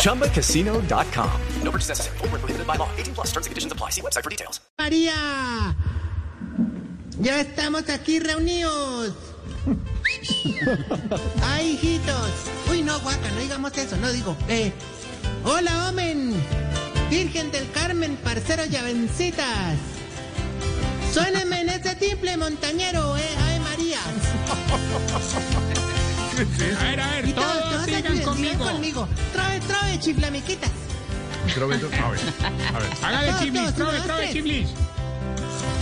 ChumbaCasino.com. No purchase necessary. Full prohibited by law. 18 plus terms and conditions apply. See website for details. María, ya estamos aquí reunidos. Ay, hijitos. Uy, no, guaca, no digamos eso, no digo. Eh, hola, Omen. Virgen del Carmen, parcero llavencitas. Suénenme en ese timple montañero, eh, Ave María. A ver, a ver, todos, todos todos sigan ayuden, sigan conmigo. conmigo. Trove, trove. A ver, hágale Todos, chiblis, todos, trove, trove, tres. chiblis.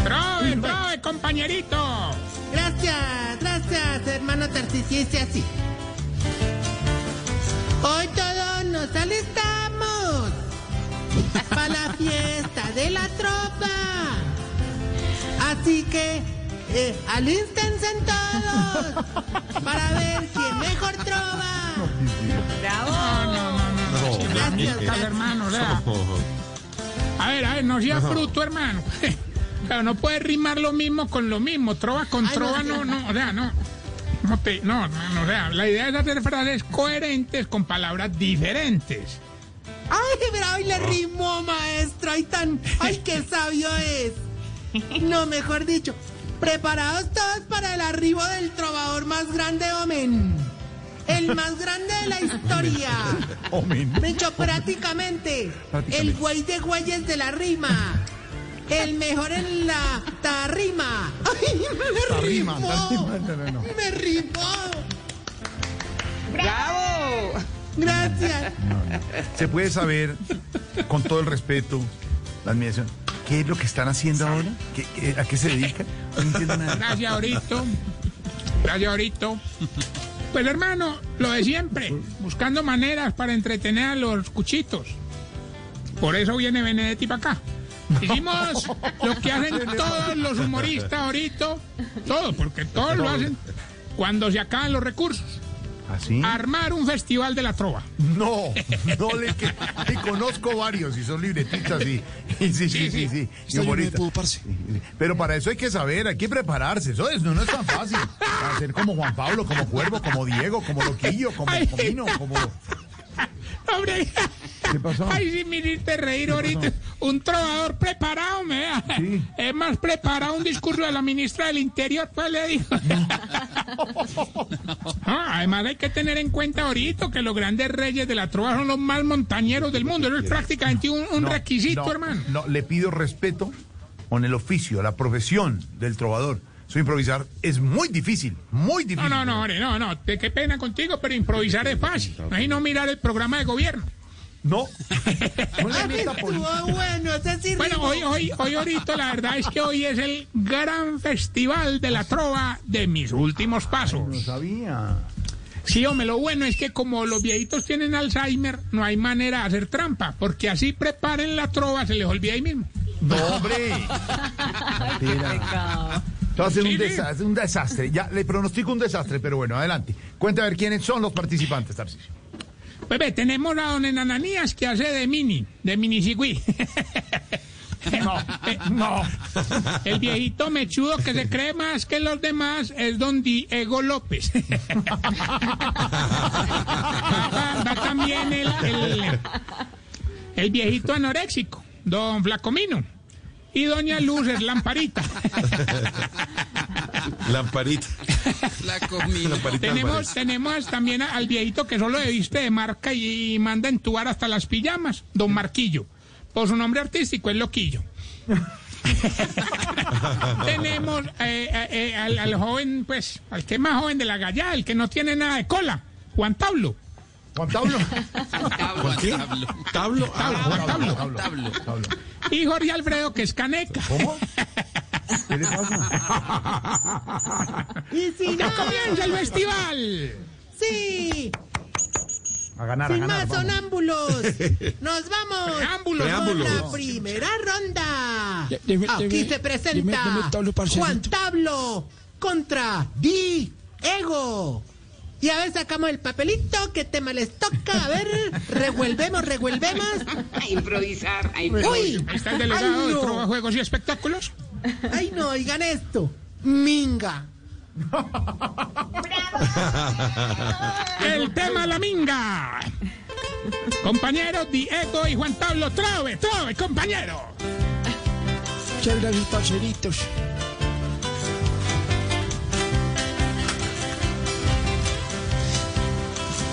Trove, trove, compañerito. Gracias, gracias, hermano Tarcisio, dice así. Hoy todos nos alistamos para la fiesta de la tropa. Así que eh, alístense todos para ver quién mejor trova. No, no, no, no. no, Gracias, hermano, o sea. A ver, a ver, no seas bruto, hermano. Claro, no puedes rimar lo mismo con lo mismo. Trova con Ay, trova, no, no, o sea, no. No, te, no, no, no, o sea, la idea es hacer frases coherentes con palabras diferentes. Ay, pero hoy le rimó, maestro. Ay, tan. Ay, qué sabio es. No, mejor dicho. Preparados todos para el arribo del trovador más grande, Omen. El más grande de la historia. De hecho, prácticamente. El güey de güeyes de la rima. El mejor en la tarrima. Ay, me rimó. Me rimó. ¡Bravo! Gracias. ¿Se puede saber, con todo el respeto, la admiración, qué es lo que están haciendo ahora? ¿Qué- qué- ¿A qué se dedican? No entiendo nada. Gracias, ahorito. Gracias, ahorito. Pues hermano, lo de siempre, buscando maneras para entretener a los cuchitos. Por eso viene Benedetti para acá. Hicimos lo que hacen todos los humoristas ahorita, todo, porque todos lo hacen cuando se acaban los recursos. ¿Así? Armar un festival de la trova. No, no le que y conozco varios y son libretistas y, y sí, sí, sí, sí. Sí, sí. Pero para eso hay que saber, hay que prepararse. Eso es- no, no es tan fácil. Para ser como Juan Pablo, como Cuervo, como Diego, como Loquillo, como. Comino, como. Hombre, ¿Qué pasó? ay, si me hiciste reír ahorita. Un trovador preparado, me da. Sí. Es más preparado un discurso de la ministra del Interior, pues le digo. Ah, además hay que tener en cuenta ahorita que los grandes reyes de la trova son los más montañeros del mundo. Eso es prácticamente un, un No, requisito, no, hermano. No, le pido respeto con el oficio, la profesión del trovador. Su improvisar es muy difícil, muy No, difícil. no, no, hombre, no, no. te- Qué pena contigo, pero improvisar es fácil. Ahí no mirar el programa de gobierno. No. No bueno, hoy, hoy, hoy ahorita la verdad es que hoy es el gran festival de la trova de mis últimos pasos. No sabía. Sí, hombre, lo bueno es que como los viejitos tienen Alzheimer, no hay manera de hacer trampa, porque así preparen la trova, se les olvida ahí mismo. No, hombre. Ser un desastre, un desastre. Ya le pronostico un desastre, pero bueno, adelante. Cuenta a ver quiénes son los participantes, Tarcisio. Pues ve, tenemos a don Enananías que hace de mini, de mini cigüí. No, no. El viejito mechudo que se cree más que los demás es don Diego López. Va, va también el, el, el viejito anoréxico, don Flacomino. Y doña Luz es Lamparita. Lamparita. La comida. Lamparita Tenemos, tenemos también al viejito que solo se viste de marca y manda entubar hasta las pijamas, don Marquillo. Por su nombre artístico es Loquillo. tenemos eh, eh, eh, al, al joven, pues, al que es más joven de la gallada, el que no tiene nada de cola, Juan Pablo. Juan Pablo. ¿Por qué? Tablo. Ah, Juan Pablo. Pablo. Pablo. Y Jorge Alfredo, que es caneca. ¿Cómo? ¿Qué le pasa? Y si no, ¡Ya comienza el festival! sí. A ganar, a Sin ganar, más vamos. sonámbulos. Nos vamos. Preámbulos. Con la primera ronda. Ya, deme- Aquí deme- se presenta tablo. Juan Tablo contra Di Ego. Y a ver, sacamos el papelito. ¿Qué tema les toca? A ver, revuelvemos, revuelvemos. A improvisar, a improvisar. ¡Uy! Está el delegado ¡Ay, de no! Trova Juegos y Espectáculos. ¡Ay, no! Oigan esto. Minga. El tema La Minga. Compañeros Diego y Juan Pablo Trove, Trove, compañero. Muchas gracias, parceritos.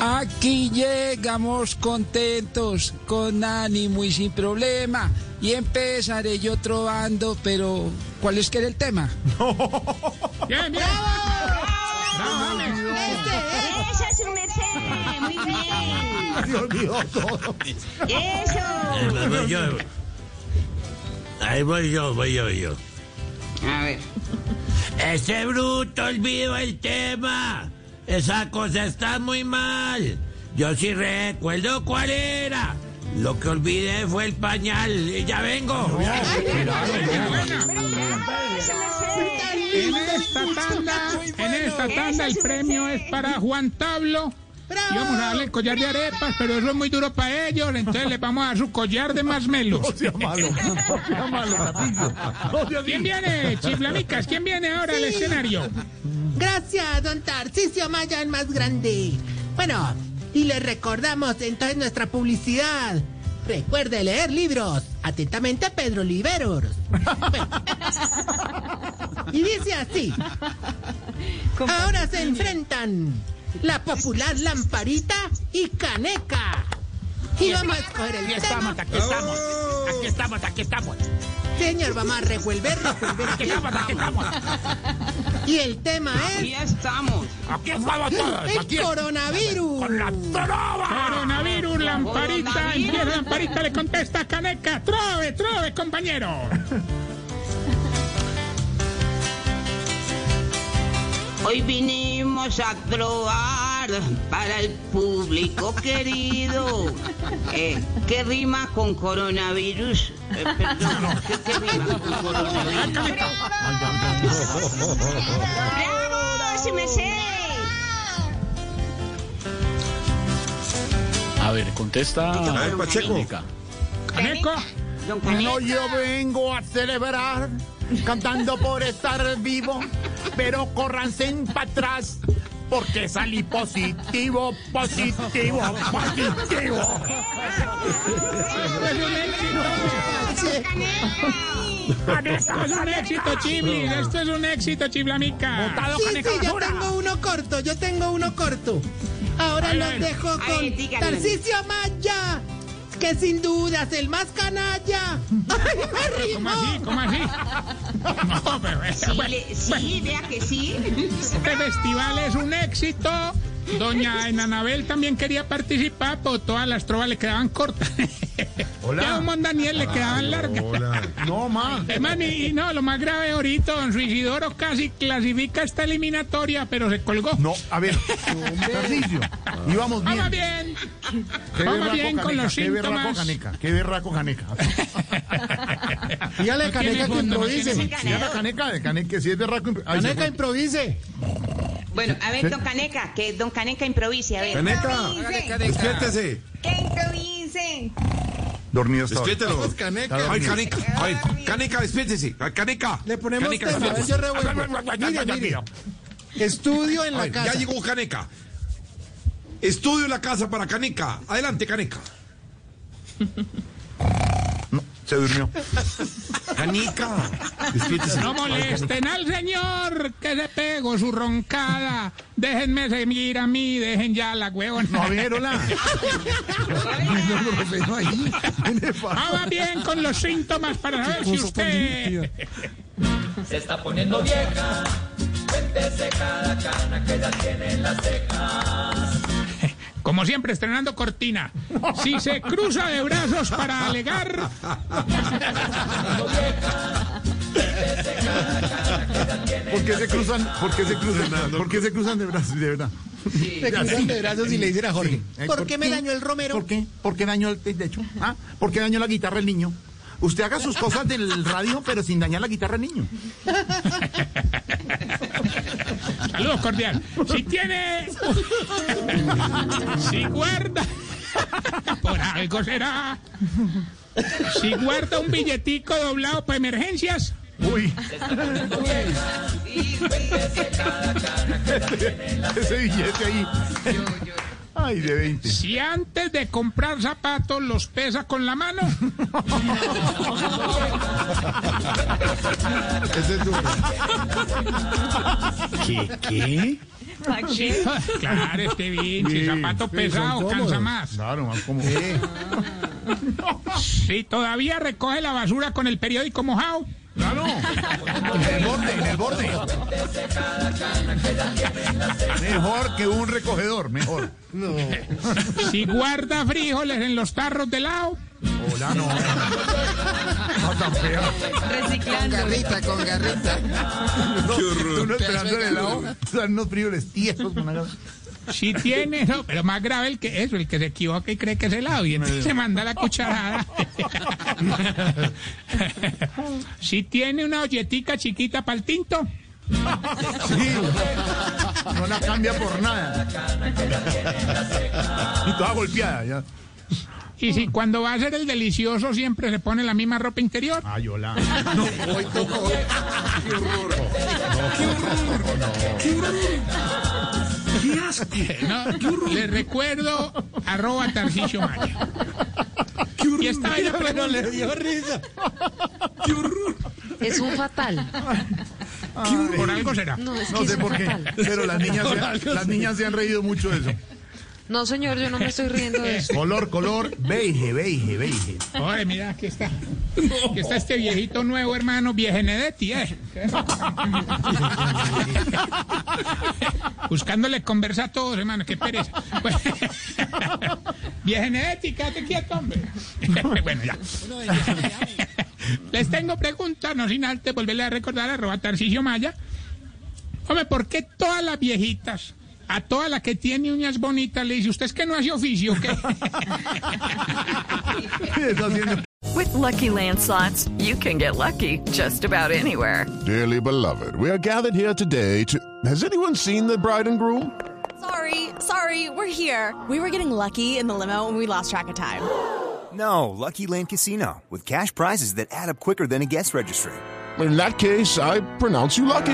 Aquí llegamos contentos, con ánimo y sin problema. Y empezaré yo trovando, pero ¿cuál es que era el tema? Bien, bien. Bravo, James. Eso es un merced, muy bien. Olvidó todo. Eso. Ahí voy yo. Ahí voy yo, voy yo, voy yo. A ver. Ese bruto olvidó el tema. Esa cosa está muy mal. Yo sí recuerdo cuál era. Lo que olvidé fue el pañal. Y ya vengo. En esta tanda, en esta tanda el premio es para Juan Tablo. Y vamos a darle el collar de arepas, pero eso es muy duro para ellos, entonces les vamos a dar su collar de masmelos. No sea malo. No sea malo, Patillo. No sea ¿Quién viene, chiflamicas? ¿Quién viene ahora al escenario? Gracias, don Tarcisio Maya, el más grande. Bueno, y les recordamos entonces nuestra publicidad. Recuerde leer libros. Atentamente, Pedro. Bueno. Y dice así. Ahora se enfrentan la popular Lamparita y Caneca. Y vamos a escoger el tema. aquí estamos. Aquí estamos, aquí estamos. Señor, vamos a revolver, revolver. Aquí estamos, aquí estamos. Y el tema Aquí es Aquí estamos. estamos todos. el coronavirus. Coronavirus, lamparita, Coronavirus. empieza lamparita, le contesta a Caneca. Trove, trove, compañero. Hoy vinimos a trobar para el público querido. Eh, ¿Qué rima con coronavirus? Eh, perdón, ¿qué, qué rima con coronavirus? ¡Bravo, merced! A ver, contesta. A ver, Pacheco. No, yo vengo a celebrar cantando por estar vivo, pero córranse para atrás porque salí positivo, positivo, positivo. Esto es un éxito, Chiblis. Esto es un éxito, Chiblamica. Sí, sí, yo tengo uno corto, yo tengo uno corto. Ahora los dejo con. Tarcisio Maya, que sin duda es el más canalla. ¡Ay, me ¿Cómo rimó! así? ¿Cómo así? No, pero Sí, bueno, le- sí, vea que sí. este festival es un éxito. Doña Enanabel también quería participar, pero todas las trovas le quedaban cortas. Hola. Ya Don Daniel le quedaban largas. No, ma. Hermano, y, y no, lo más grave ahorita, don Suicidoro casi clasifica esta eliminatoria, pero se colgó. No, a ver, Tarcisio, íbamos bien. Vamos bien. Qué Vamos bien con Caneca, los Qué berraco síntomas. caneca, qué berraco caneca. Dígale No fondo, no tiene fondo. Si era caneca, caneca, si es berraco. ay, se fue. improvise. Bueno, a ver, don Caneca, que don Caneca improvise, a ver. Caneca, despiértese. ¡Que improvisen! Dormido estaba. Despiértelo. Está Ay. Caneca. Ay, Caneca, despiértese. Ay, Caneca. Le ponemos Caneca, tema, a ver, despiértese. yo. Mire, mire. Estudio en la Ay, casa. ya llegó Caneca. Estudio en la casa para Caneca. Adelante, Caneca. No, se durmió. Despiértese. No molesten al señor que se pegó su roncada. Déjenme seguir a mí, dejen ya la huevona. No, a ver, hola. No, ahí. Vamos bien con los síntomas para saber si usted... Se está poniendo vieja. Cuéntese cada cana que ya tiene en las cejas. Como siempre, estrenando cortina. Si se cruza de brazos para alegar, ¿Por qué se cruzan? ¿Por qué se cruzan? ¿Por qué se cruzan de brazos? De verdad. Le cruzan de brazos y le dicen a Jorge. Eh, ¿Por qué me dañó el romero? ¿Por qué? ¿Por qué dañó el techo? ¿Ah? ¿Por qué dañó la guitarra el niño? Usted haga sus cosas del radio, pero sin dañar la guitarra al niño. Saludos cordial. Si tiene. si guarda. Por algo será. Si guarda un billetico doblado para emergencias. Uy. Ese billete ahí. Ay, de 20. Si antes de comprar zapatos los pesa con la mano. Ese es duro. ¿Qué? ¿Qué? Sí, claro, este bien. Si Sí, zapato sí, pesado cansa más. Claro, más como. Si todavía recoge la basura con el periódico mojado. Claro. En el borde, en el borde. Mejor que un recogedor, mejor. Si guarda frijoles en los tarros de lado. Hola, no. No tan fea. Con garrita, con garrita. No, uno esperando el helado. Son unos frijoles tiesos con una Si tiene, no, pero más grave el que eso, el que se equivoca y cree que es helado y entonces se manda la cucharada. si tiene una olletica chiquita para el tinto. Sí. No la cambia por nada. Y toda golpeada ya. Y si cuando va a ser el delicioso siempre se pone la misma ropa interior. Ay, hola. No, le recuerdo arroba Tarcisio Maya. Y esta vaina Pero le dio risa. Es un fatal. por algo será. No, es que No sé por qué, fatal. pero las niñas, se, las niñas se han reído mucho de eso. No, señor, yo no me estoy riendo de eso. Color, color, beige, beige, beige. Oye, mira, aquí está. Aquí está este viejito nuevo, hermano, Viejenedetti, eh. Buscándole conversa a todos, hermano, qué pereza. Bueno, Viejenedetti, quédate quieto, hombre. bueno, ya. Les tengo preguntas, no sin antes volverle a recordar arroba Tarcisio Maya. Hombre, ¿por qué todas las viejitas, a todas las que tiene uñas bonitas, le dice, usted es que no hace oficio, ¿qué? Está With Lucky Land slots, you can get lucky just about anywhere. Dearly beloved, we are gathered here today to. Has anyone seen the bride and groom? Sorry, sorry, we're here. We were getting lucky in the limo and we lost track of time. No, Lucky Land Casino, with cash prizes that add up quicker than a guest registry. In that case, I pronounce you lucky.